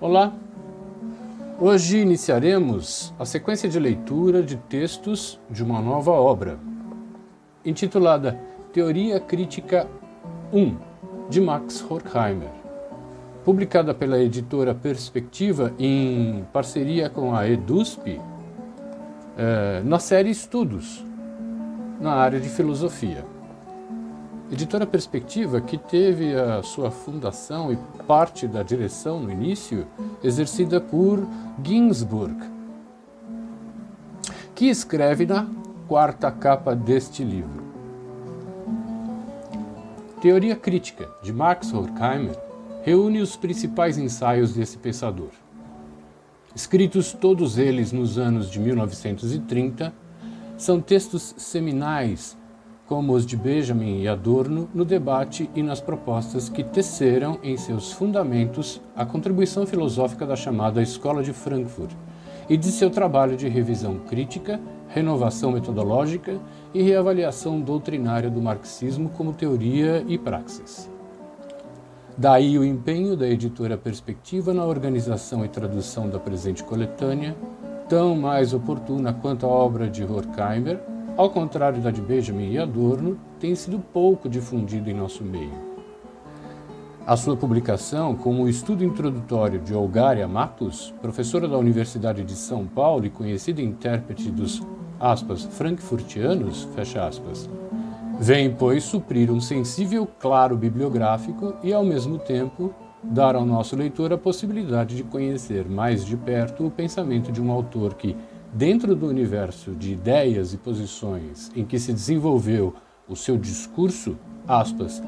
Olá! Hoje iniciaremos a sequência de leitura de textos de uma nova obra, intitulada Teoria Crítica 1, de Max Horkheimer, publicada pela editora Perspectiva em parceria com a EDUSP, eh, na série Estudos, na área de filosofia. Editora Perspectiva, que teve a sua fundação e parte da direção no início exercida por Ginsburg, que escreve na quarta capa deste livro. Teoria Crítica, de Max Horkheimer, reúne os principais ensaios desse pensador. Escritos todos eles nos anos de 1930, são textos seminais como os de Benjamin e Adorno, no debate e nas propostas que teceram em seus fundamentos a contribuição filosófica da chamada Escola de Frankfurt e de seu trabalho de revisão crítica, renovação metodológica e reavaliação doutrinária do marxismo como teoria e praxis. Daí o empenho da editora Perspectiva na organização e tradução da presente coletânea, tão mais oportuna quanto a obra de Horkheimer, ao contrário da de Benjamin e Adorno, tem sido pouco difundido em nosso meio. A sua publicação, como o estudo introdutório de Olgária Matos, professora da Universidade de São Paulo e conhecida intérprete dos aspas, frankfurtianos, fecha aspas, vem, pois, suprir um sensível claro bibliográfico e, ao mesmo tempo, dar ao nosso leitor a possibilidade de conhecer mais de perto o pensamento de um autor que, dentro do universo de ideias e posições em que se desenvolveu o seu discurso, aspas,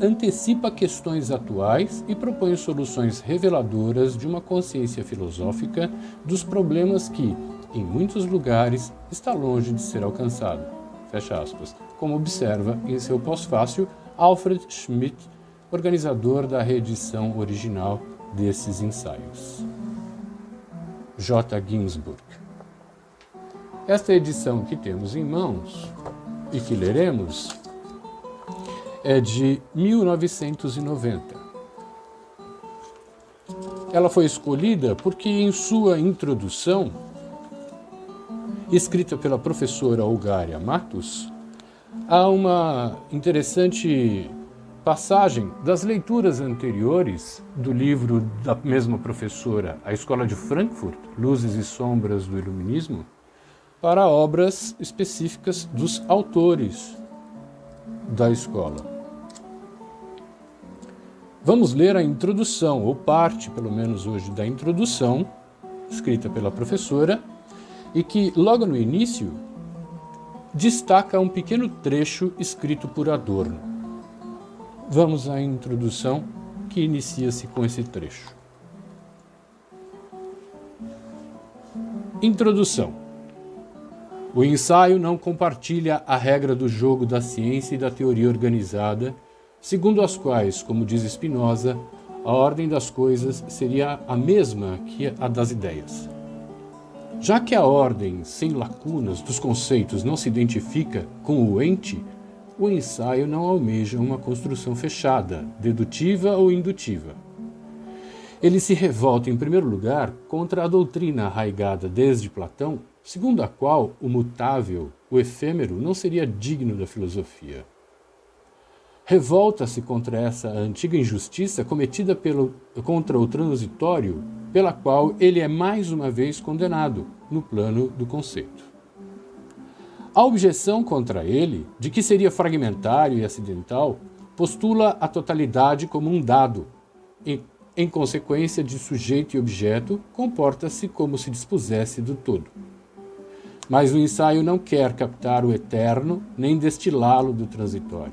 antecipa questões atuais e propõe soluções reveladoras de uma consciência filosófica dos problemas que, em muitos lugares, está longe de ser alcançado. Fecha aspas. Como observa em seu pós-fácil Alfred Schmidt, organizador da reedição original desses ensaios. J. Ginsburg esta edição que temos em mãos e que leremos é de 1990. Ela foi escolhida porque, em sua introdução, escrita pela professora Olgária Matos, há uma interessante passagem das leituras anteriores do livro da mesma professora, A Escola de Frankfurt, Luzes e Sombras do Iluminismo, para obras específicas dos autores da escola. Vamos ler a introdução, ou parte, pelo menos hoje, da introdução, escrita pela professora, e que, logo no início, destaca um pequeno trecho escrito por Adorno. Vamos à introdução que inicia-se com esse trecho. Introdução. O ensaio não compartilha a regra do jogo da ciência e da teoria organizada, segundo as quais, como diz Spinoza, a ordem das coisas seria a mesma que a das ideias. Já que a ordem sem lacunas dos conceitos não se identifica com o ente, o ensaio não almeja uma construção fechada, dedutiva ou indutiva. Ele se revolta, em primeiro lugar, contra a doutrina arraigada desde Platão segundo a qual o mutável, o efêmero, não seria digno da filosofia. Revolta-se contra essa antiga injustiça cometida pelo, contra o transitório, pela qual ele é mais uma vez condenado no plano do conceito. A objeção contra ele, de que seria fragmentário e acidental, postula a totalidade como um dado. Em, em consequência de sujeito e objeto, comporta-se como se dispusesse do todo. Mas o ensaio não quer captar o eterno nem destilá-lo do transitório.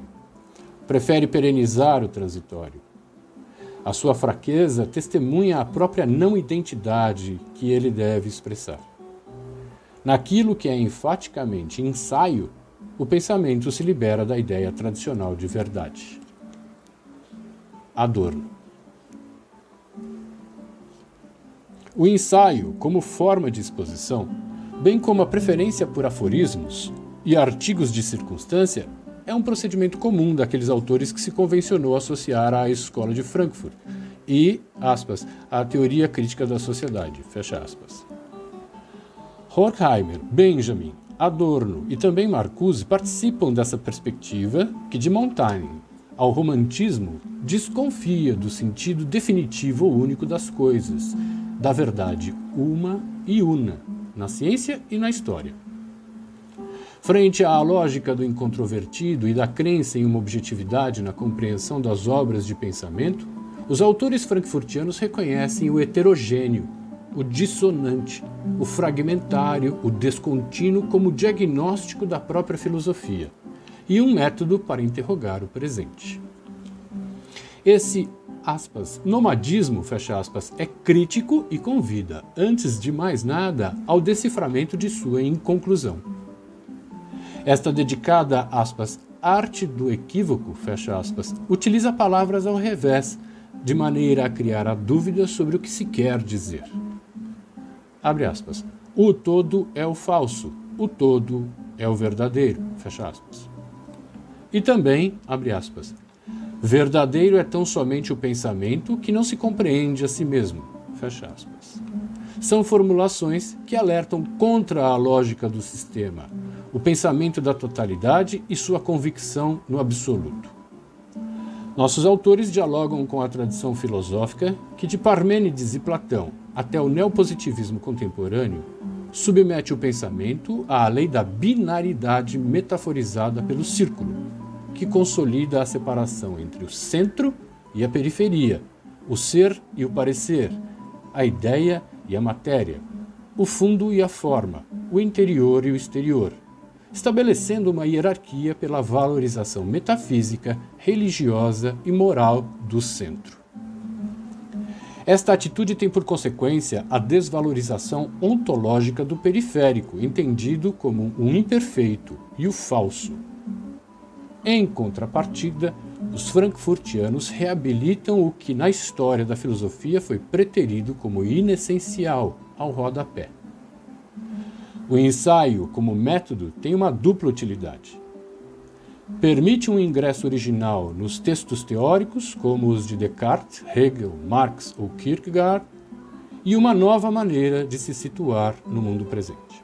Prefere perenizar o transitório. A sua fraqueza testemunha a própria não identidade que ele deve expressar. Naquilo que é enfaticamente ensaio, o pensamento se libera da ideia tradicional de verdade. Adorno. O ensaio, como forma de exposição, bem como a preferência por aforismos e artigos de circunstância, é um procedimento comum daqueles autores que se convencionou associar à escola de Frankfurt e, aspas, à teoria crítica da sociedade, fecha aspas. Horkheimer, Benjamin, Adorno e também Marcuse participam dessa perspectiva que, de Montaigne ao romantismo, desconfia do sentido definitivo ou único das coisas, da verdade uma e una, na ciência e na história. Frente à lógica do incontrovertido e da crença em uma objetividade na compreensão das obras de pensamento, os autores frankfurtianos reconhecem o heterogêneo, o dissonante, o fragmentário, o descontínuo como diagnóstico da própria filosofia e um método para interrogar o presente. Esse aspas, nomadismo, fecha aspas, é crítico e convida, antes de mais nada, ao deciframento de sua inconclusão. Esta dedicada, aspas, arte do equívoco, fecha aspas, utiliza palavras ao revés, de maneira a criar a dúvida sobre o que se quer dizer. Abre aspas. O todo é o falso, o todo é o verdadeiro, fecha aspas. E também, abre aspas, verdadeiro é tão somente o pensamento que não se compreende a si mesmo, fecha aspas. São formulações que alertam contra a lógica do sistema, o pensamento da totalidade e sua convicção no absoluto. Nossos autores dialogam com a tradição filosófica que, de Parmênides e Platão até o neopositivismo contemporâneo, submete o pensamento à lei da binaridade metaforizada pelo círculo, que consolida a separação entre o centro e a periferia, o ser e o parecer, a ideia e a matéria, o fundo e a forma, o interior e o exterior, estabelecendo uma hierarquia pela valorização metafísica, religiosa e moral do centro. Esta atitude tem por consequência a desvalorização ontológica do periférico, entendido como um imperfeito e o falso. Em contrapartida, os frankfurtianos reabilitam o que na história da filosofia foi preterido como inessencial ao rodapé. O ensaio, como método, tem uma dupla utilidade. Permite um ingresso original nos textos teóricos, como os de Descartes, Hegel, Marx ou Kierkegaard, e uma nova maneira de se situar no mundo presente.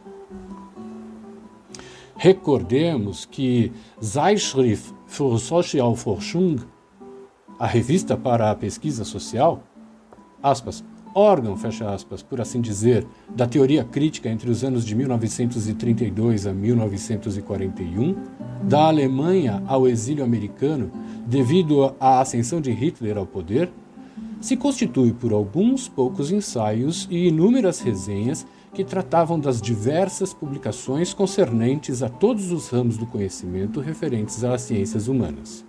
Recordemos que Zeitschrift für Sozialforschung, a revista para a pesquisa social, aspas, órgão, fecha aspas, por assim dizer, da teoria crítica entre os anos de 1932 a 1941, da Alemanha ao exílio americano devido à ascensão de Hitler ao poder, se constitui por alguns poucos ensaios e inúmeras resenhas que tratavam das diversas publicações concernentes a todos os ramos do conhecimento referentes às ciências humanas.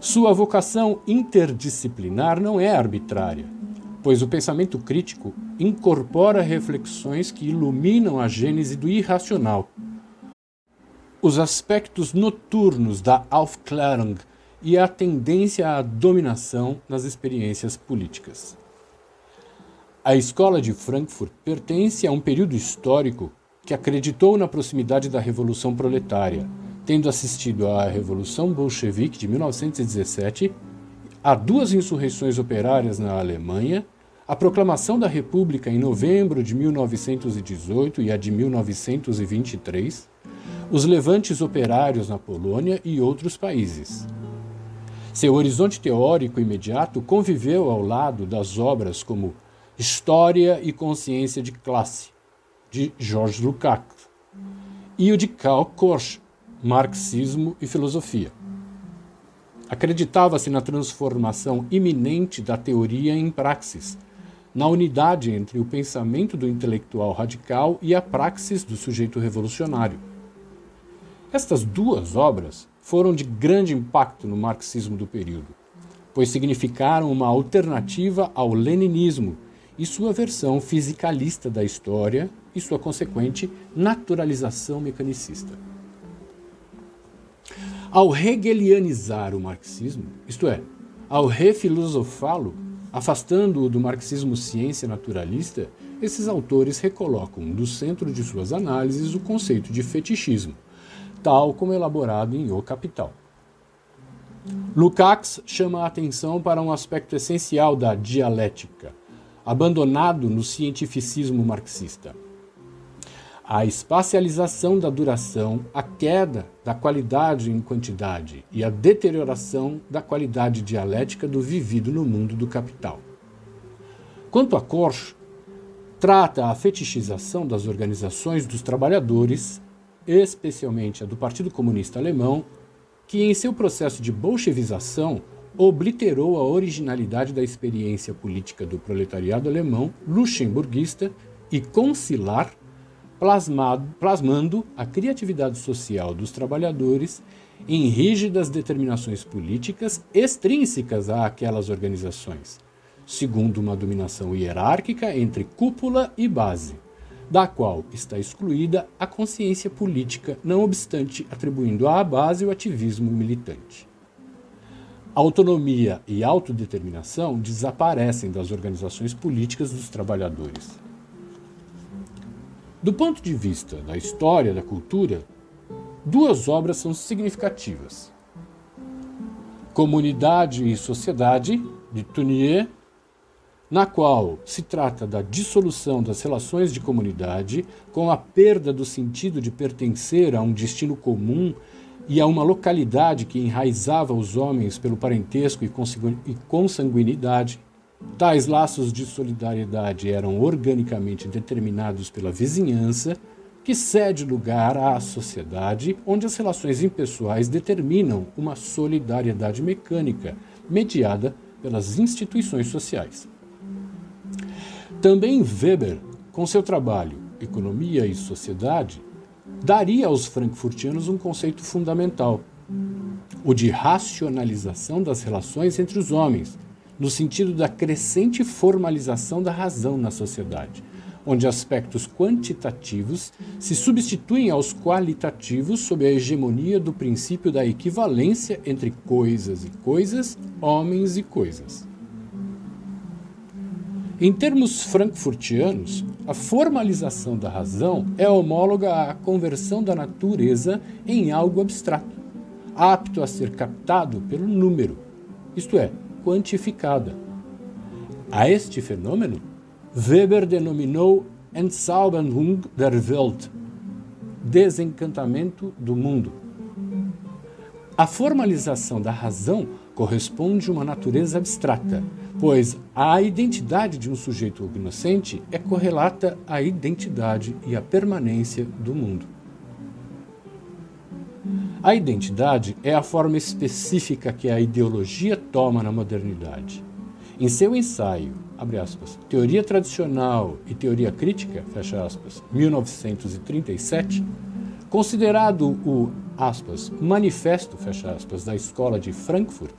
Sua vocação interdisciplinar não é arbitrária pois o pensamento crítico incorpora reflexões que iluminam a gênese do irracional, os aspectos noturnos da Aufklärung e a tendência à dominação nas experiências políticas. A escola de Frankfurt pertence a um período histórico que acreditou na proximidade da Revolução Proletária, tendo assistido à Revolução Bolchevique de 1917 a duas insurreições operárias na Alemanha, a proclamação da República em novembro de 1918 e a de 1923, os levantes operários na Polônia e outros países. Seu horizonte teórico imediato conviveu ao lado das obras como História e Consciência de Classe, de Georges Lukács, e o de Karl Korsch, Marxismo e Filosofia. Acreditava-se na transformação iminente da teoria em praxis, na unidade entre o pensamento do intelectual radical e a praxis do sujeito revolucionário. Estas duas obras foram de grande impacto no marxismo do período, pois significaram uma alternativa ao leninismo e sua versão fisicalista da história e sua consequente naturalização mecanicista. Ao hegelianizar o marxismo, isto é, ao refilosofá-lo, Afastando-o do marxismo ciência naturalista, esses autores recolocam no centro de suas análises o conceito de fetichismo, tal como elaborado em O Capital. Lukács chama a atenção para um aspecto essencial da dialética, abandonado no cientificismo marxista. A espacialização da duração, a queda da qualidade em quantidade e a deterioração da qualidade dialética do vivido no mundo do capital. Quanto a Korsch, trata a fetichização das organizações dos trabalhadores, especialmente a do Partido Comunista Alemão, que em seu processo de bolchevização obliterou a originalidade da experiência política do proletariado alemão luxemburguista e concilar, plasmado, plasmando a criatividade social dos trabalhadores em rígidas determinações políticas extrínsecas àquelas organizações, segundo uma dominação hierárquica entre cúpula e base da qual está excluída a consciência política, não obstante atribuindo à base o ativismo militante. Autonomia e autodeterminação desaparecem das organizações políticas dos trabalhadores. Do ponto de vista da história da cultura, duas obras são significativas. Comunidade e Sociedade, de Tournier, na qual se trata da dissolução das relações de comunidade, com a perda do sentido de pertencer a um destino comum e a uma localidade que enraizava os homens pelo parentesco e consanguinidade. Tais laços de solidariedade eram organicamente determinados pela vizinhança, que cede lugar à sociedade, onde as relações impessoais determinam uma solidariedade mecânica, mediada pelas instituições sociais. Também Weber, com seu trabalho Economia e Sociedade, daria aos frankfurtianos um conceito fundamental, o de racionalização das relações entre os homens, no sentido da crescente formalização da razão na sociedade, onde aspectos quantitativos se substituem aos qualitativos sob a hegemonia do princípio da equivalência entre coisas e coisas, homens e coisas. Em termos frankfurtianos, a formalização da razão é homóloga à conversão da natureza em algo abstrato, apto a ser captado pelo número, isto é, quantificada. A este fenômeno, Weber denominou Entzauberung der Welt, desencantamento do mundo. A formalização da razão corresponde a uma natureza abstrata, pois a identidade de um sujeito inocente é correlata à identidade e à permanência do mundo. A identidade é a forma específica que a ideologia toma na modernidade. Em seu ensaio, aspas, Teoria Tradicional e Teoria Crítica, aspas, 1937, considerado o aspas, Manifesto da Escola de Frankfurt,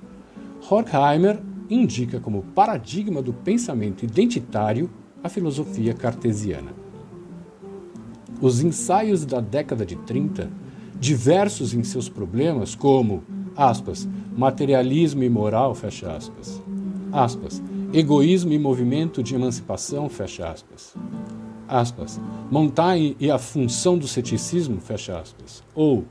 Horkheimer indica como paradigma do pensamento identitário a filosofia cartesiana. Os ensaios da década de 30, diversos em seus problemas, como aspas, materialismo e moral, fecha aspas, aspas, egoísmo e movimento de emancipação, fecha aspas, aspas, Montaigne e a função do ceticismo, fecha aspas, ou,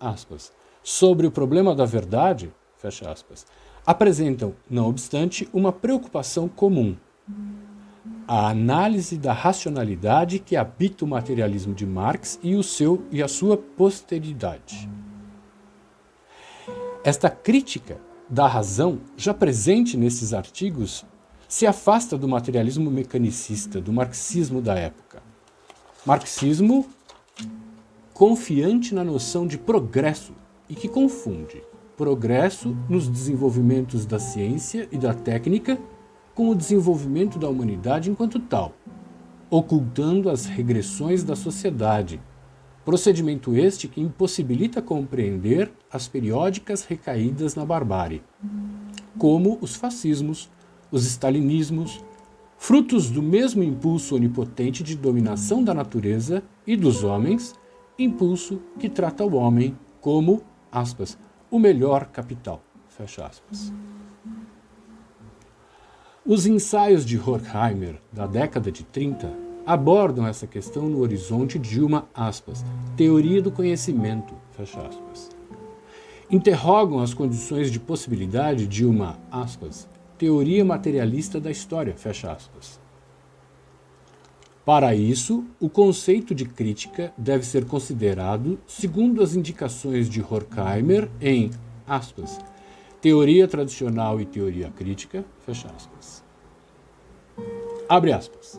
aspas, sobre o problema da verdade, fecha aspas, apresentam, não obstante, uma preocupação comum. A análise da racionalidade que habita o materialismo de Marx e, o seu, e a sua posteridade. Esta crítica da razão, já presente nesses artigos, se afasta do materialismo mecanicista, do marxismo da época. Marxismo confiante na noção de progresso e que confunde progresso nos desenvolvimentos da ciência e da técnica com o desenvolvimento da humanidade enquanto tal, ocultando as regressões da sociedade, procedimento este que impossibilita compreender as periódicas recaídas na barbárie, como os fascismos, os stalinismos, frutos do mesmo impulso onipotente de dominação da natureza e dos homens, impulso que trata o homem como, aspas, o melhor capital. Fecha aspas. Os ensaios de Horkheimer da década de 30 abordam essa questão no horizonte de uma aspas, teoria do conhecimento. Interrogam as condições de possibilidade de uma aspas, teoria materialista da história. Para isso, o conceito de crítica deve ser considerado segundo as indicações de Horkheimer em aspas, teoria tradicional e teoria crítica, fecha aspas. Abre aspas.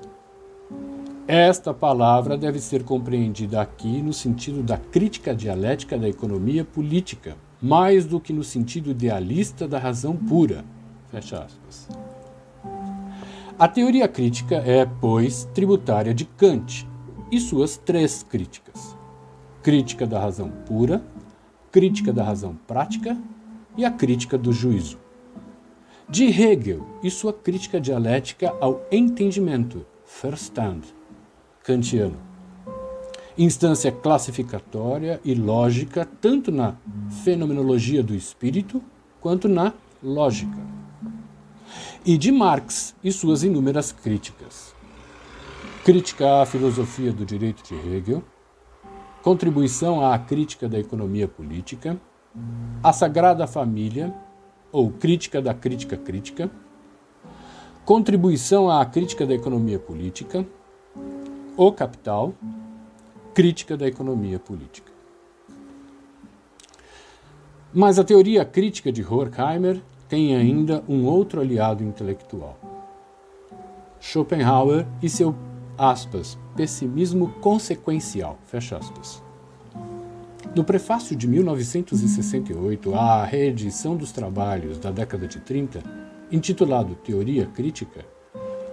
Esta palavra deve ser compreendida aqui no sentido da crítica dialética da economia política, mais do que no sentido idealista da razão pura. Fecha aspas. A teoria crítica é, pois, tributária de Kant e suas três críticas: crítica da razão pura, crítica da razão prática e a crítica do juízo. De Hegel e sua crítica dialética ao entendimento, Verstand, kantiano. Instância classificatória e lógica tanto na fenomenologia do espírito quanto na lógica. E de Marx e suas inúmeras críticas. Crítica à filosofia do direito de Hegel, contribuição à crítica da economia política, a Sagrada Família, ou Crítica da Crítica Crítica, Contribuição à Crítica da Economia Política, O Capital, Crítica da Economia Política. Mas a teoria crítica de Horkheimer tem ainda um outro aliado intelectual. Schopenhauer e seu, aspas, pessimismo consequencial, fecha aspas. No prefácio de 1968 à reedição dos trabalhos da década de 30, intitulado Teoria Crítica,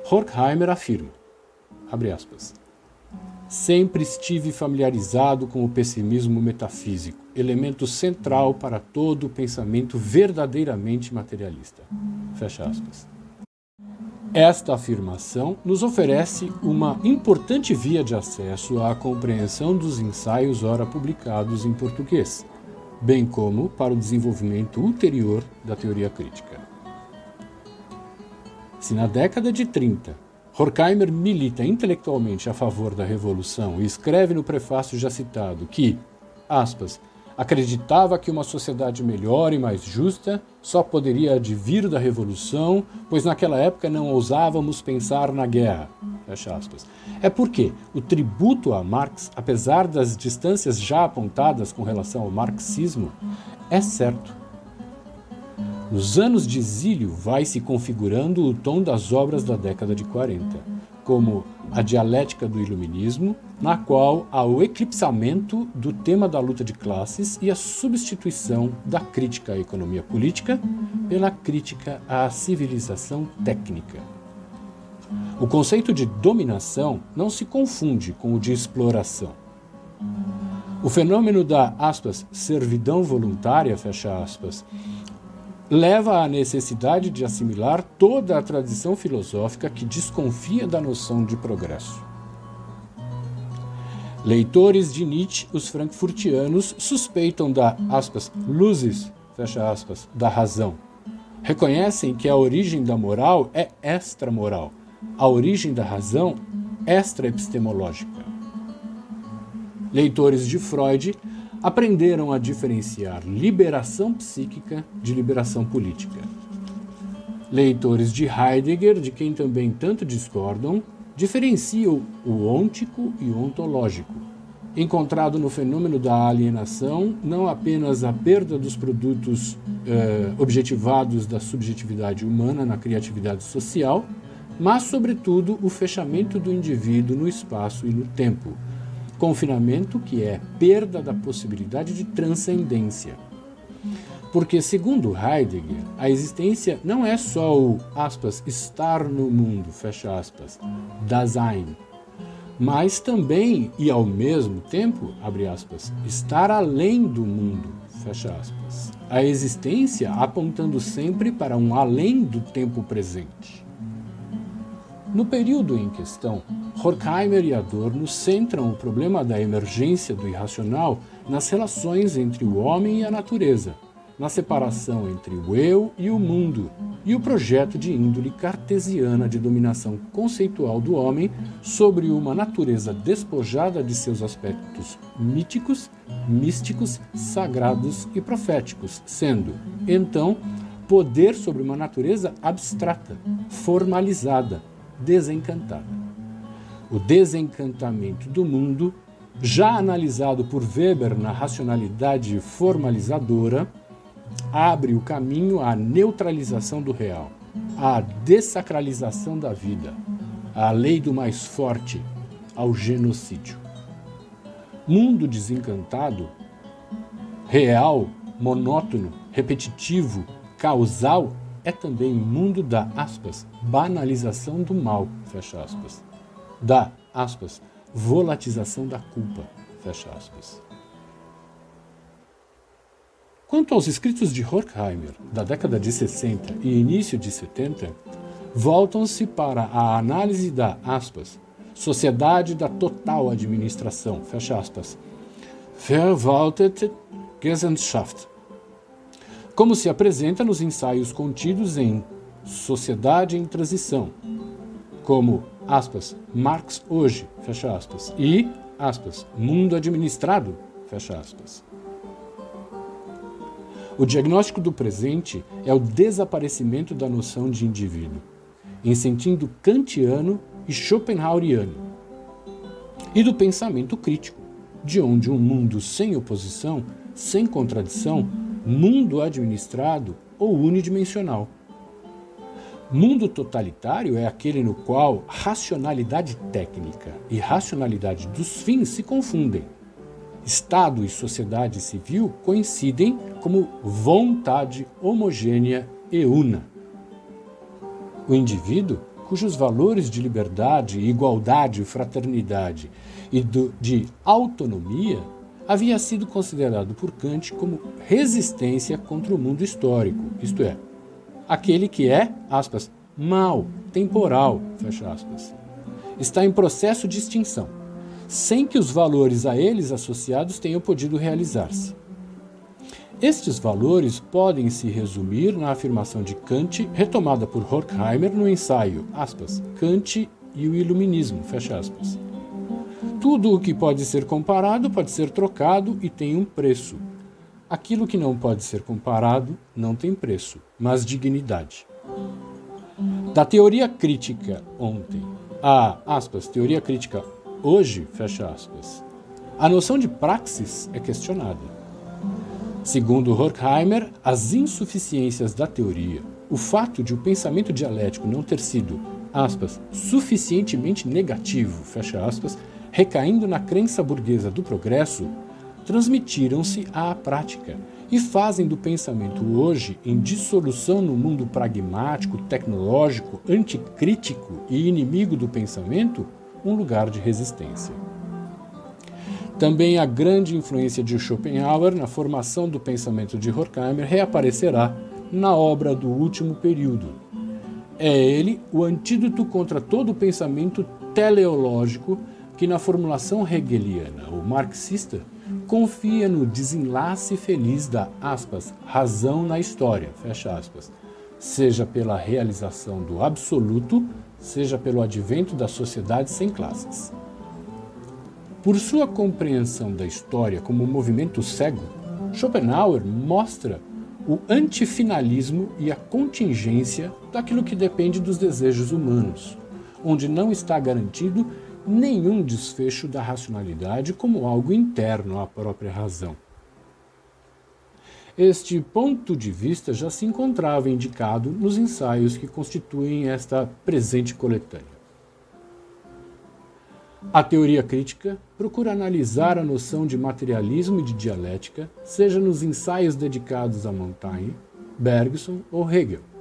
Horkheimer afirma, aspas, Sempre estive familiarizado com o pessimismo metafísico, elemento central para todo o pensamento verdadeiramente materialista. Fecha aspas. Esta afirmação nos oferece uma importante via de acesso à compreensão dos ensaios ora publicados em português, bem como para o desenvolvimento ulterior da teoria crítica. Se na década de 30 Horkheimer milita intelectualmente a favor da revolução e escreve no prefácio já citado que, aspas, Acreditava que uma sociedade melhor e mais justa só poderia advir da revolução, pois naquela época não ousávamos pensar na guerra. É porque o tributo a Marx, apesar das distâncias já apontadas com relação ao marxismo, é certo. Nos anos de exílio vai se configurando o tom das obras da década de 40, como a dialética do iluminismo, na qual há o eclipsamento do tema da luta de classes e a substituição da crítica à economia política pela crítica à civilização técnica. O conceito de dominação não se confunde com o de exploração. O fenômeno da aspas, servidão voluntária, fecha aspas, leva à necessidade de assimilar toda a tradição filosófica que desconfia da noção de progresso. Leitores de Nietzsche, os frankfurtianos, suspeitam da aspas, luzes, aspas, da razão. Reconhecem que a origem da moral é extramoral, a origem da razão extra-epistemológica. Leitores de Freud aprenderam a diferenciar liberação psíquica de liberação política. Leitores de Heidegger, de quem também tanto discordam, diferenciam o ôntico e o ontológico, encontrado no fenômeno da alienação não apenas a perda dos produtos eh, objetivados da subjetividade humana na criatividade social, mas, sobretudo, o fechamento do indivíduo no espaço e no tempo. Confinamento que é perda da possibilidade de transcendência. Porque, segundo Heidegger, a existência não é só o, aspas, estar no mundo, fecha aspas, Dasein, mas também e ao mesmo tempo, abre aspas, estar além do mundo, fecha aspas. A existência apontando sempre para um além do tempo presente. No período em questão, Horkheimer e Adorno centram o problema da emergência do irracional nas relações entre o homem e a natureza na separação entre o eu e o mundo, e o projeto de índole cartesiana de dominação conceitual do homem sobre uma natureza despojada de seus aspectos míticos, místicos, sagrados e proféticos, sendo, então, poder sobre uma natureza abstrata, formalizada, desencantada. O desencantamento do mundo, já analisado por Weber na racionalidade formalizadora, abre o caminho à neutralização do real, à dessacralização da vida, à lei do mais forte, ao genocídio. Mundo desencantado, real, monótono, repetitivo, causal, é também mundo da aspas, banalização do mal, fecha aspas, da aspas, volatização da culpa, fecha aspas. Quanto aos escritos de Horkheimer, da década de 60 e início de 70, voltam-se para a análise da, aspas, sociedade da total administração, fecha aspas, Verwaltete Gesellschaft, como se apresenta nos ensaios contidos em Sociedade em Transição, como, aspas, Marx hoje, fecha aspas, e, aspas, Mundo administrado, fecha aspas. O diagnóstico do presente é o desaparecimento da noção de indivíduo, em sentido kantiano e schopenhaueriano, e do pensamento crítico, de onde um mundo sem oposição, sem contradição, mundo administrado ou unidimensional. Mundo totalitário é aquele no qual racionalidade técnica e racionalidade dos fins se confundem Estado e sociedade civil coincidem como vontade homogênea e una. O indivíduo, cujos valores de liberdade, igualdade, fraternidade e do, de autonomia havia sido considerado por Kant como resistência contra o mundo histórico, isto é, aquele que é, aspas, mal, temporal, fecha aspas, está em processo de extinção sem que os valores a eles associados tenham podido realizar-se. Estes valores podem se resumir na afirmação de Kant, retomada por Horkheimer no ensaio aspas, Kant e o Iluminismo. Aspas. Tudo o que pode ser comparado pode ser trocado e tem um preço. Aquilo que não pode ser comparado não tem preço, mas dignidade. Da teoria crítica ontem a aspas, teoria crítica Hoje, fecha aspas. A noção de praxis é questionada. Segundo Horkheimer, as insuficiências da teoria, o fato de o pensamento dialético não ter sido, aspas, suficientemente negativo, fecha aspas, recaindo na crença burguesa do progresso, transmitiram-se à prática e fazem do pensamento hoje, em dissolução no mundo pragmático, tecnológico, anticrítico e inimigo do pensamento, um lugar de resistência. Também a grande influência de Schopenhauer na formação do pensamento de Horkheimer reaparecerá na obra do último período. É ele o antídoto contra todo o pensamento teleológico que, na formulação hegeliana ou marxista, confia no desenlace feliz da aspas, razão na história, fecha aspas, seja pela realização do absoluto, seja pelo advento da sociedade sem classes. Por sua compreensão da história como um movimento cego, Schopenhauer mostra o antifinalismo e a contingência daquilo que depende dos desejos humanos, onde não está garantido nenhum desfecho da racionalidade como algo interno à própria razão. Este ponto de vista já se encontrava indicado nos ensaios que constituem esta presente coletânea. A teoria crítica procura analisar a noção de materialismo e de dialética, seja nos ensaios dedicados a Montaigne, Bergson ou Hegel.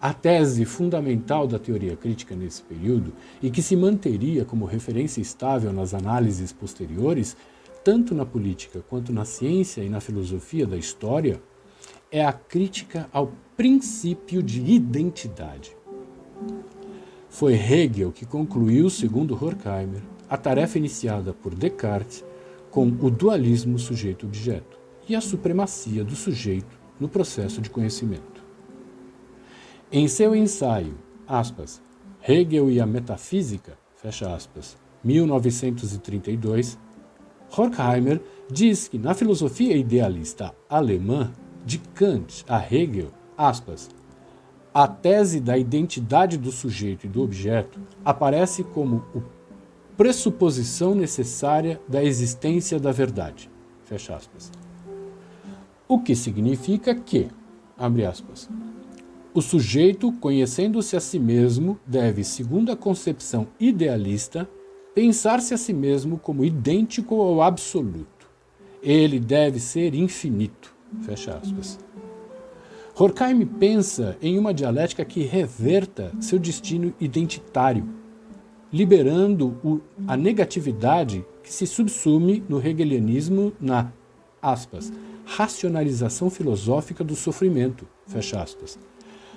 A tese fundamental da teoria crítica nesse período, e que se manteria como referência estável nas análises posteriores, tanto na política quanto na ciência e na filosofia da história, é a crítica ao princípio de identidade. Foi Hegel que concluiu, segundo Horkheimer, a tarefa iniciada por Descartes com o dualismo sujeito-objeto e a supremacia do sujeito no processo de conhecimento. Em seu ensaio, aspas, Hegel e a Metafísica, fecha aspas, 1932, Horkheimer diz que na filosofia idealista alemã, de Kant a Hegel, aspas, a tese da identidade do sujeito e do objeto aparece como o pressuposição necessária da existência da verdade. Fecha aspas. O que significa que, abre aspas, o sujeito, conhecendo-se a si mesmo, deve, segundo a concepção idealista, pensar-se a si mesmo como idêntico ao absoluto. Ele deve ser infinito. Fecha aspas. Horkheim pensa em uma dialética que reverta seu destino identitário, liberando a negatividade que se subsume no hegelianismo na aspas, racionalização filosófica do sofrimento, fecha aspas,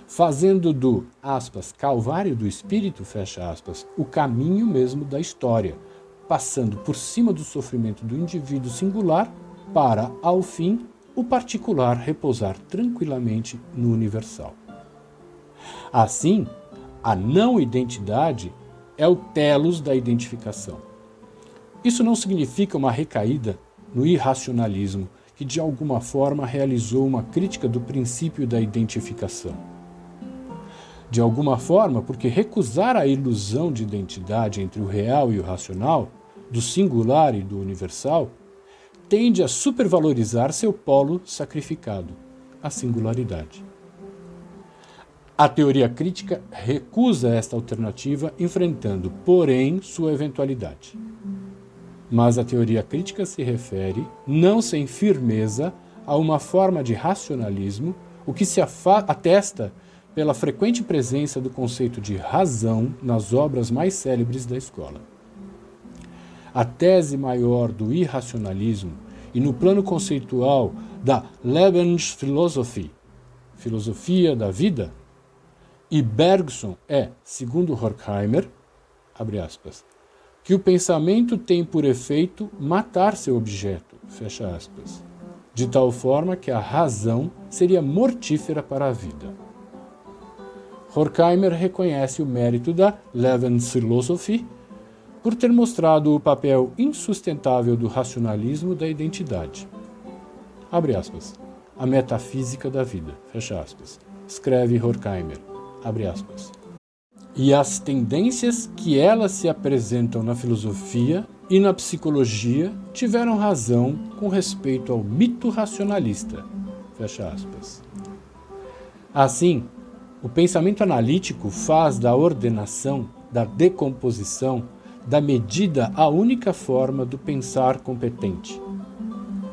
fazendo do aspas, calvário do espírito, fecha aspas, o caminho mesmo da história, passando por cima do sofrimento do indivíduo singular para, ao fim, o particular repousar tranquilamente no universal. Assim, a não identidade é o telos da identificação. Isso não significa uma recaída no irracionalismo, que de alguma forma realizou uma crítica do princípio da identificação. De alguma forma, porque recusar a ilusão de identidade entre o real e o racional, do singular e do universal, tende a supervalorizar seu polo sacrificado, a singularidade. A teoria crítica recusa esta alternativa, enfrentando, porém, sua eventualidade. Mas a teoria crítica se refere, não sem firmeza, a uma forma de racionalismo, o que se atesta pela frequente presença do conceito de razão nas obras mais célebres da escola a tese maior do irracionalismo e no plano conceitual da Lebensphilosophie, filosofia da vida, e Bergson é, segundo Horkheimer, aspas, que o pensamento tem por efeito matar seu objeto, fecha aspas, de tal forma que a razão seria mortífera para a vida. Horkheimer reconhece o mérito da Lebensphilosophie por ter mostrado o papel insustentável do racionalismo da identidade. Abre aspas. A metafísica da vida. Fecha aspas. Escreve Horkheimer. Abre aspas. E as tendências que elas se apresentam na filosofia e na psicologia tiveram razão com respeito ao mito racionalista. Fecha aspas. Assim, o pensamento analítico faz da ordenação, da decomposição, da medida a única forma do pensar competente.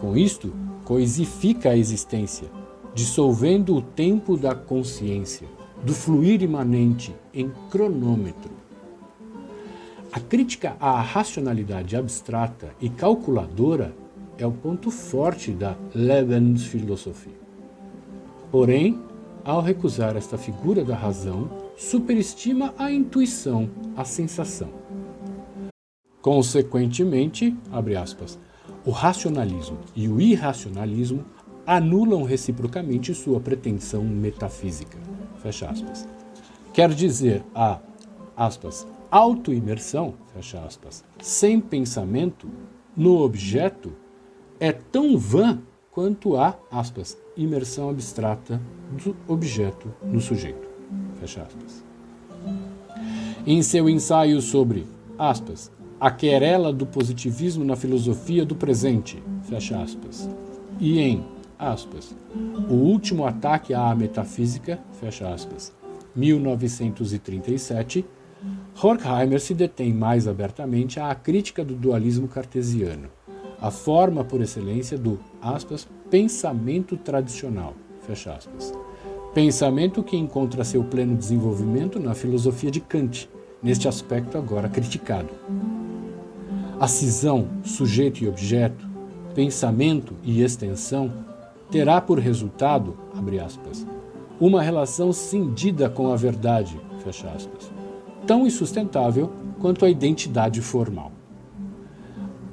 Com isto, coisifica a existência, dissolvendo o tempo da consciência, do fluir imanente em cronômetro. A crítica à racionalidade abstrata e calculadora é o ponto forte da Lebensphilosophie. Porém, ao recusar esta figura da razão, superestima a intuição, a sensação. Consequentemente, abre aspas, o racionalismo e o irracionalismo anulam reciprocamente sua pretensão metafísica. Fecha aspas. Quer dizer, a aspas, autoimersão, fecha aspas, sem pensamento no objeto é tão vã quanto a, aspas, imersão abstrata do objeto no sujeito. Fecha aspas. Em seu ensaio sobre, aspas, a querela do positivismo na filosofia do presente, fecha aspas. E em, aspas, o último ataque à metafísica, fecha aspas, 1937, Horkheimer se detém mais abertamente à crítica do dualismo cartesiano, a forma por excelência do, aspas, pensamento tradicional, fecha aspas. Pensamento que encontra seu pleno desenvolvimento na filosofia de Kant, neste aspecto agora criticado. A cisão sujeito e objeto, pensamento e extensão terá por resultado, abre aspas, uma relação cindida com a verdade, fecha aspas, tão insustentável quanto a identidade formal.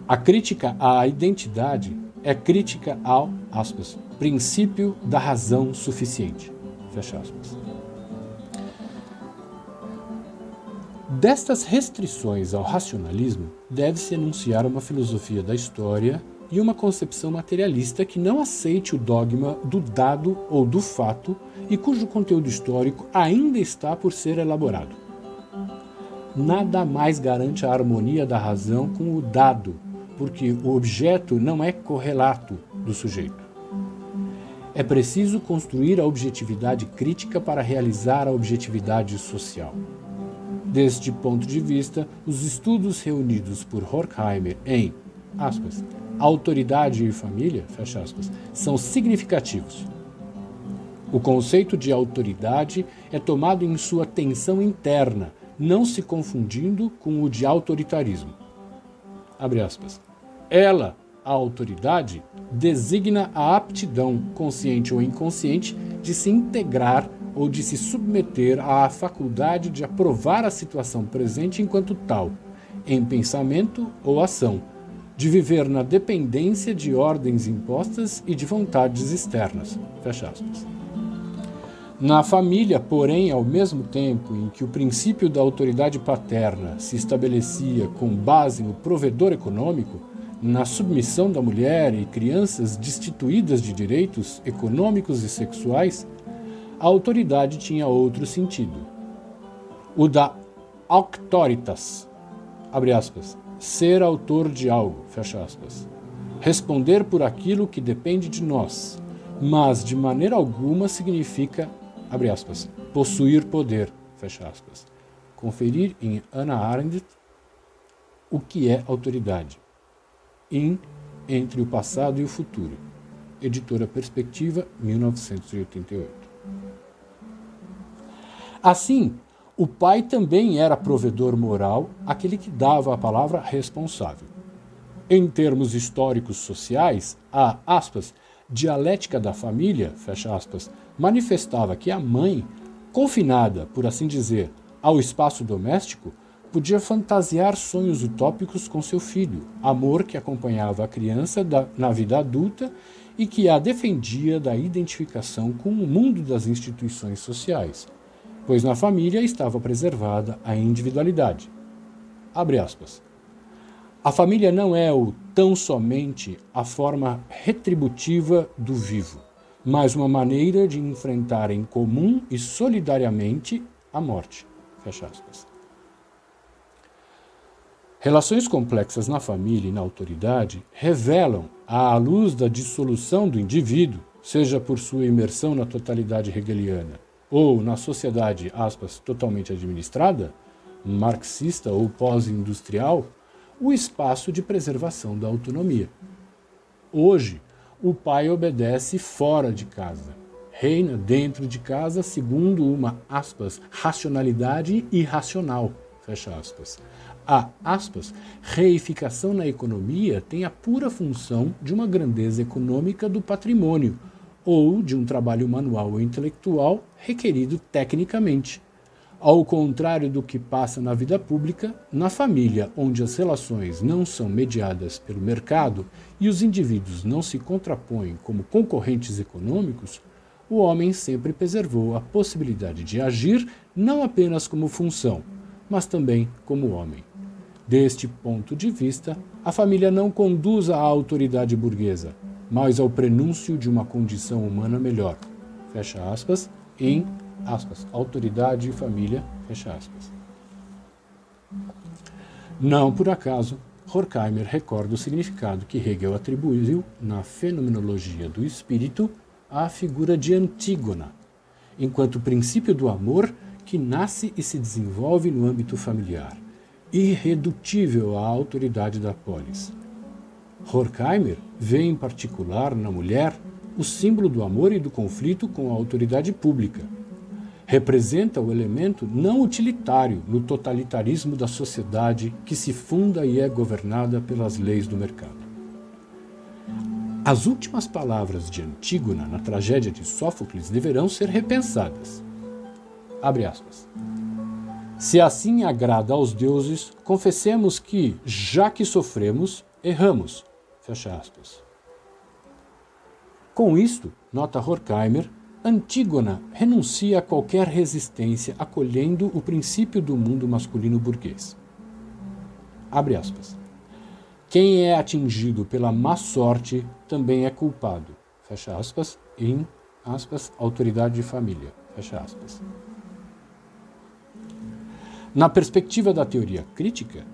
A crítica à identidade é crítica ao, aspas, princípio da razão suficiente. Fecha aspas. Destas restrições ao racionalismo, deve-se enunciar uma filosofia da história e uma concepção materialista que não aceite o dogma do dado ou do fato e cujo conteúdo histórico ainda está por ser elaborado. Nada mais garante a harmonia da razão com o dado, porque o objeto não é correlato do sujeito. É preciso construir a objetividade crítica para realizar a objetividade social. Deste ponto de vista, os estudos reunidos por Horkheimer em aspas, autoridade e família aspas, são significativos. O conceito de autoridade é tomado em sua tensão interna, não se confundindo com o de autoritarismo. Ela, a autoridade, designa a aptidão, consciente ou inconsciente, de se integrar ou de se submeter à faculdade de aprovar a situação presente enquanto tal, em pensamento ou ação, de viver na dependência de ordens impostas e de vontades externas. Fecha aspas. Na família, porém, ao mesmo tempo em que o princípio da autoridade paterna se estabelecia com base no provedor econômico, na submissão da mulher e crianças destituídas de direitos econômicos e sexuais, a autoridade tinha outro sentido. O da auctoritas, abre aspas, ser autor de algo, fecha aspas. Responder por aquilo que depende de nós, mas de maneira alguma significa, abre aspas, possuir poder, fecha aspas. Conferir em Anna Arendt o que é autoridade. In Entre o Passado e o Futuro. Editora Perspectiva, 1988. Assim, o pai também era provedor moral, aquele que dava a palavra responsável. Em termos históricos sociais, a aspas, dialética da família, fecha aspas, manifestava que a mãe, confinada, por assim dizer, ao espaço doméstico, podia fantasiar sonhos utópicos com seu filho, amor que acompanhava a criança da, na vida adulta e que a defendia da identificação com o mundo das instituições sociais pois na família estava preservada a individualidade. A família não é o tão somente a forma retributiva do vivo, mas uma maneira de enfrentar em comum e solidariamente a morte. Fecha aspas. Relações complexas na família e na autoridade revelam, à luz da dissolução do indivíduo, seja por sua imersão na totalidade hegeliana, ou na sociedade, aspas, totalmente administrada, marxista ou pós-industrial, o espaço de preservação da autonomia. Hoje, o pai obedece fora de casa, reina dentro de casa segundo uma, aspas, racionalidade irracional, fecha aspas. A, aspas, reificação na economia tem a pura função de uma grandeza econômica do patrimônio, ou de um trabalho manual ou intelectual requerido tecnicamente. Ao contrário do que passa na vida pública, na família, onde as relações não são mediadas pelo mercado e os indivíduos não se contrapõem como concorrentes econômicos, o homem sempre preservou a possibilidade de agir não apenas como função, mas também como homem. Deste ponto de vista, a família não conduz à autoridade burguesa, mas ao prenúncio de uma condição humana melhor. Fecha aspas, em aspas, autoridade e família, fecha aspas. Não por acaso, Horkheimer recorda o significado que Hegel atribuiu na fenomenologia do espírito à figura de Antígona, enquanto princípio do amor que nasce e se desenvolve no âmbito familiar, irredutível à autoridade da polis. Horkheimer vê em particular na mulher o símbolo do amor e do conflito com a autoridade pública. Representa o elemento não utilitário no totalitarismo da sociedade que se funda e é governada pelas leis do mercado. As últimas palavras de Antígona na tragédia de Sófocles deverão ser repensadas. Se assim agrada aos deuses, confessemos que, já que sofremos, erramos Fecha aspas. Com isto, nota Horkheimer, Antígona renuncia a qualquer resistência, acolhendo o princípio do mundo masculino burguês. Abre aspas. Quem é atingido pela má sorte também é culpado. Fecha aspas. Em aspas, autoridade de família. Fecha aspas. Na perspectiva da teoria crítica,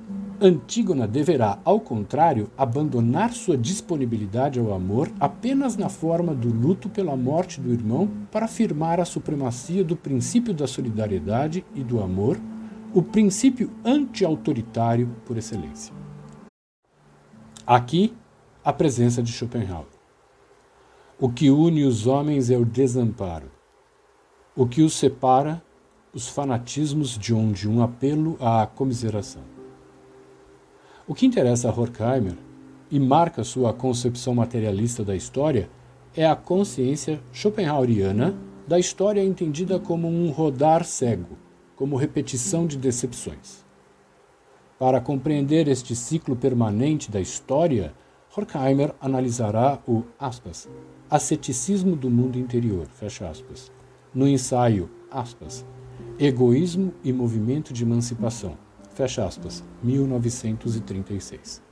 Antígona deverá, ao contrário, abandonar sua disponibilidade ao amor apenas na forma do luto pela morte do irmão para afirmar a supremacia do princípio da solidariedade e do amor, o princípio anti-autoritário por excelência. Aqui, a presença de Schopenhauer. O que une os homens é o desamparo. O que os separa, os fanatismos de onde um apelo à comiseração. O que interessa a Horkheimer e marca sua concepção materialista da história é a consciência schopenhaueriana da história entendida como um rodar cego, como repetição de decepções. Para compreender este ciclo permanente da história, Horkheimer analisará o aspas, asceticismo do mundo interior, aspas, no ensaio aspas, Egoísmo e Movimento de Emancipação, Fecha aspas, 1936.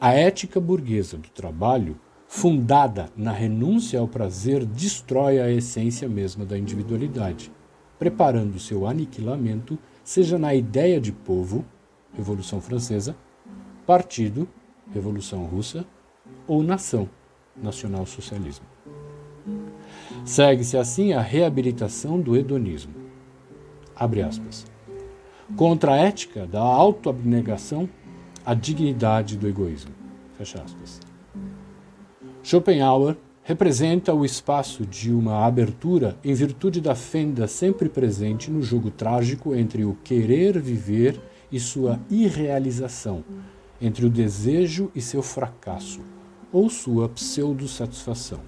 A ética burguesa do trabalho, fundada na renúncia ao prazer, destrói a essência mesma da individualidade, preparando seu aniquilamento, seja na ideia de povo, Revolução Francesa, partido, Revolução Russa, ou nação, nacional-socialismo. Segue-se assim a reabilitação do hedonismo. Abre aspas contra a ética da autoabnegação, a dignidade do egoísmo. Fecha aspas. Schopenhauer representa o espaço de uma abertura em virtude da fenda sempre presente no jogo trágico entre o querer viver e sua irrealização, entre o desejo e seu fracasso, ou sua pseudo-satisfação.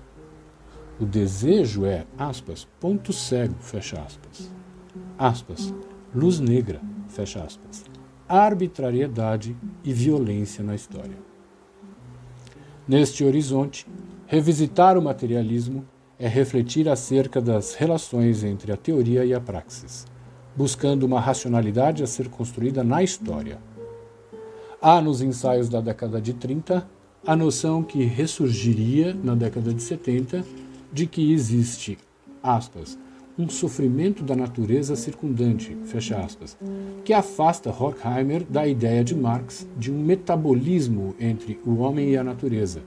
O desejo é, aspas, ponto cego, fecha aspas. Aspas, luz negra, fecha aspas, arbitrariedade e violência na história. Neste horizonte, revisitar o materialismo é refletir acerca das relações entre a teoria e a praxis, buscando uma racionalidade a ser construída na história. Há nos ensaios da década de 30 a noção que ressurgiria na década de 70 de que existe, aspas, um sofrimento da natureza circundante, fecha aspas, que afasta Horkheimer da ideia de Marx de um metabolismo entre o homem e a natureza,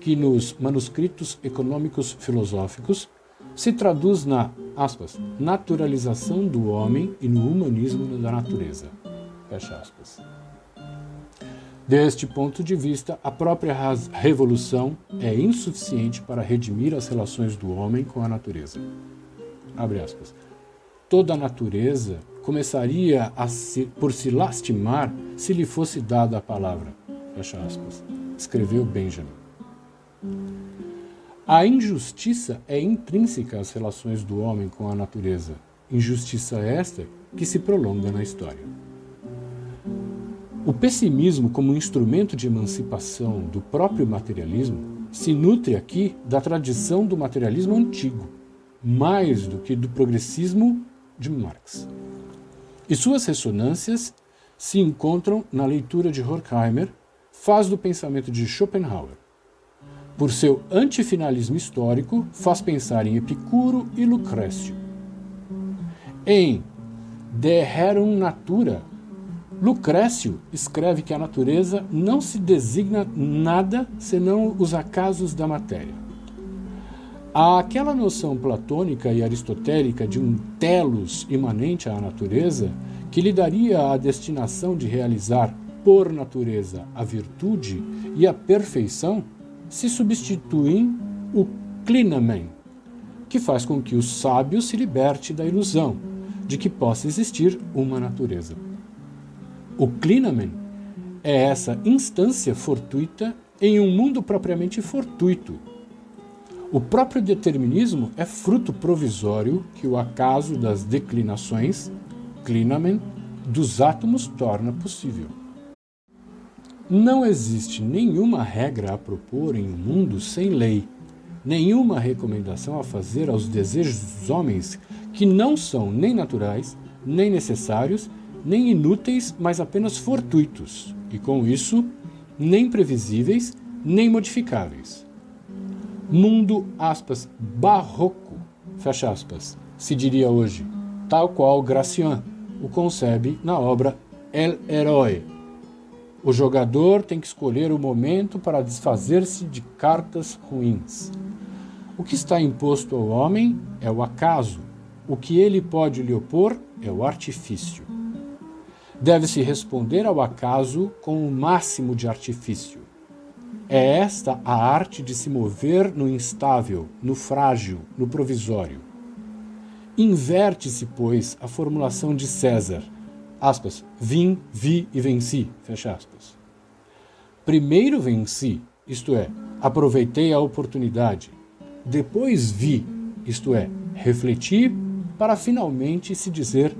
que nos manuscritos econômicos filosóficos se traduz na, aspas, naturalização do homem e no humanismo da natureza, fecha aspas. Deste ponto de vista, a própria revolução é insuficiente para redimir as relações do homem com a natureza aspas, toda a natureza começaria se, por se lastimar se lhe fosse dada a palavra, aspas, escreveu Benjamin. A injustiça é intrínseca às relações do homem com a natureza, injustiça esta que se prolonga na história. O pessimismo, como instrumento de emancipação do próprio materialismo, se nutre aqui da tradição do materialismo antigo, mais do que do progressismo de Marx. E suas ressonâncias se encontram na leitura de Horkheimer, faz do pensamento de Schopenhauer. Por seu antifinalismo histórico, faz pensar em Epicuro e Lucrécio. Em De Rerum Natura, Lucrécio escreve que a natureza não se designa nada senão os acasos da matéria. Aquela noção platônica e aristotélica de um telos imanente à natureza, que lhe daria a destinação de realizar por natureza a virtude e a perfeição, se substituem o clinamen, que faz com que o sábio se liberte da ilusão de que possa existir uma natureza. O clinamen é essa instância fortuita em um mundo propriamente fortuito, o próprio determinismo é fruto provisório que o acaso das declinações, clinamen, dos átomos torna possível. Não existe nenhuma regra a propor em um mundo sem lei, nenhuma recomendação a fazer aos desejos dos homens que não são nem naturais, nem necessários, nem inúteis, mas apenas fortuitos, e com isso, nem previsíveis, nem modificáveis. Mundo, aspas, barroco, fecha aspas, se diria hoje, tal qual Gracian o concebe na obra El Herói. O jogador tem que escolher o momento para desfazer-se de cartas ruins. O que está imposto ao homem é o acaso, o que ele pode lhe opor é o artifício. Deve-se responder ao acaso com o máximo de artifício. É esta a arte de se mover no instável, no frágil, no provisório. Inverte-se, pois, a formulação de César, aspas, vim, vi e venci, fecha aspas. Primeiro venci, isto é, aproveitei a oportunidade. Depois vi, isto é, refleti para finalmente se dizer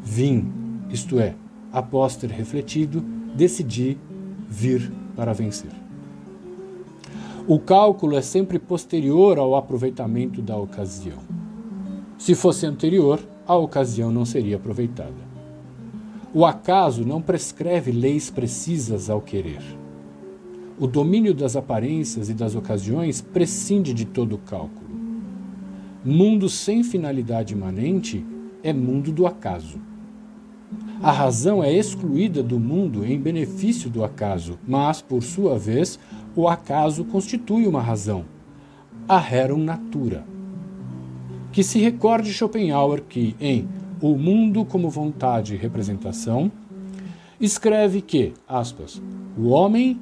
vim, isto é, após ter refletido, decidi vir para vencer. O cálculo é sempre posterior ao aproveitamento da ocasião. Se fosse anterior, a ocasião não seria aproveitada. O acaso não prescreve leis precisas ao querer. O domínio das aparências e das ocasiões prescinde de todo cálculo. Mundo sem finalidade imanente é mundo do acaso. A razão é excluída do mundo em benefício do acaso, mas, por sua vez, o acaso constitui uma razão, a rerum natura. Que se recorde Schopenhauer que, em O Mundo como Vontade e Representação, escreve que, aspas, o homem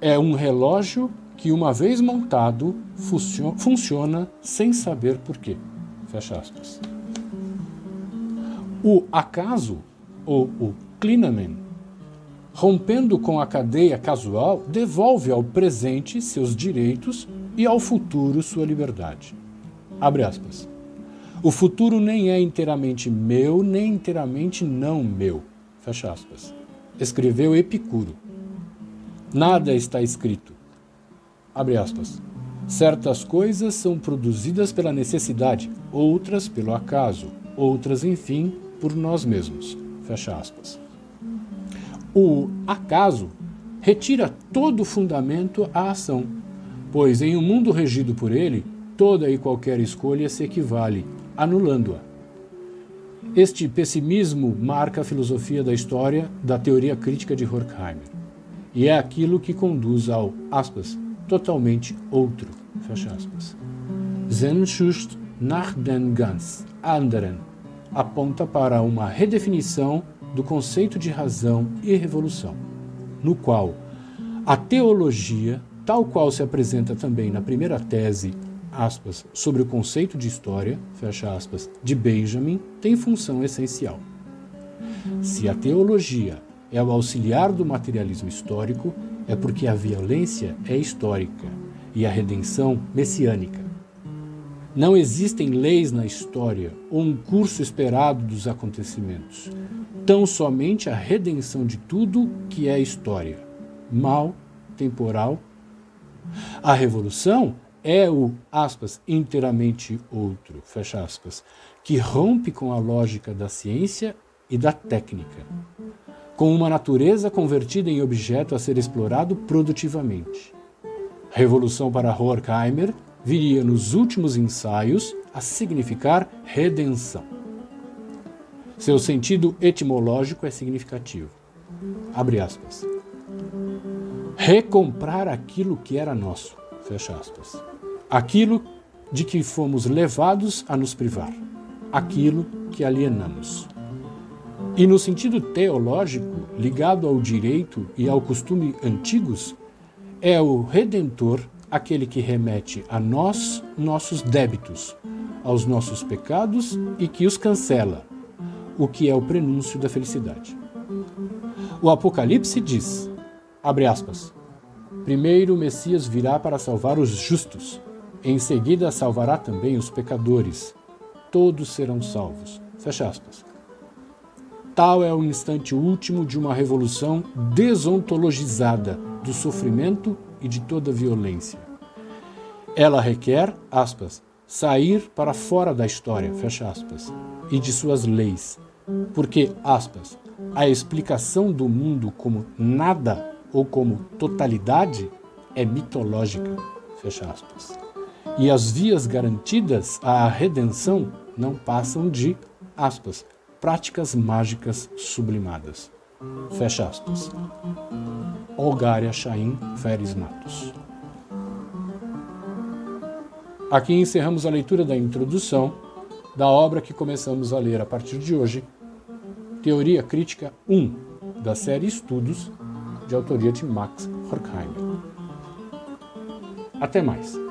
é um relógio que, uma vez montado, funciona sem saber porquê. Fecha aspas. O acaso, ou o clinamen, rompendo com a cadeia casual, devolve ao presente seus direitos e ao futuro sua liberdade. Abre aspas. O futuro nem é inteiramente meu, nem inteiramente não meu. Fecha aspas. Escreveu Epicuro. Nada está escrito. Abre aspas. Certas coisas são produzidas pela necessidade, outras pelo acaso, outras, enfim, por nós mesmos. Fecha aspas. O acaso retira todo fundamento à ação, pois em um mundo regido por ele, toda e qualquer escolha se equivale, anulando-a. Este pessimismo marca a filosofia da história da teoria crítica de Horkheimer, e é aquilo que conduz ao, aspas, totalmente outro. Fecha aspas. Sehnsucht nach den ganz anderen aponta para uma redefinição do conceito de razão e revolução, no qual a teologia, tal qual se apresenta também na primeira tese, aspas, sobre o conceito de história, fecha aspas, de Benjamin, tem função essencial. Se a teologia é o auxiliar do materialismo histórico, é porque a violência é histórica e a redenção messiânica. Não existem leis na história ou um curso esperado dos acontecimentos. Tão somente a redenção de tudo que é história, mal, temporal. A revolução é o, aspas, inteiramente outro, fecha aspas, que rompe com a lógica da ciência e da técnica com uma natureza convertida em objeto a ser explorado produtivamente. Revolução para Horkheimer viria nos últimos ensaios a significar redenção. Seu sentido etimológico é significativo. Abre aspas. Recomprar aquilo que era nosso. Fecha aspas. Aquilo de que fomos levados a nos privar. Aquilo que alienamos. E no sentido teológico, ligado ao direito e ao costume antigos, é o redentor aquele que remete a nós nossos débitos, aos nossos pecados e que os cancela, o que é o prenúncio da felicidade. O Apocalipse diz, abre aspas, primeiro o Messias virá para salvar os justos, em seguida salvará também os pecadores, todos serão salvos. Fecha aspas. Tal é o instante último de uma revolução desontologizada do sofrimento e de toda violência. Ela requer, aspas, sair para fora da história, fecha aspas, e de suas leis, porque, aspas, a explicação do mundo como nada ou como totalidade é mitológica, fecha aspas. E as vias garantidas à redenção não passam de, aspas, práticas mágicas sublimadas. Fecha aspas. Olgária Chaim Feres Matos. Aqui encerramos a leitura da introdução da obra que começamos a ler a partir de hoje, Teoria Crítica 1, da série Estudos, de autoria de Max Horkheimer. Até mais!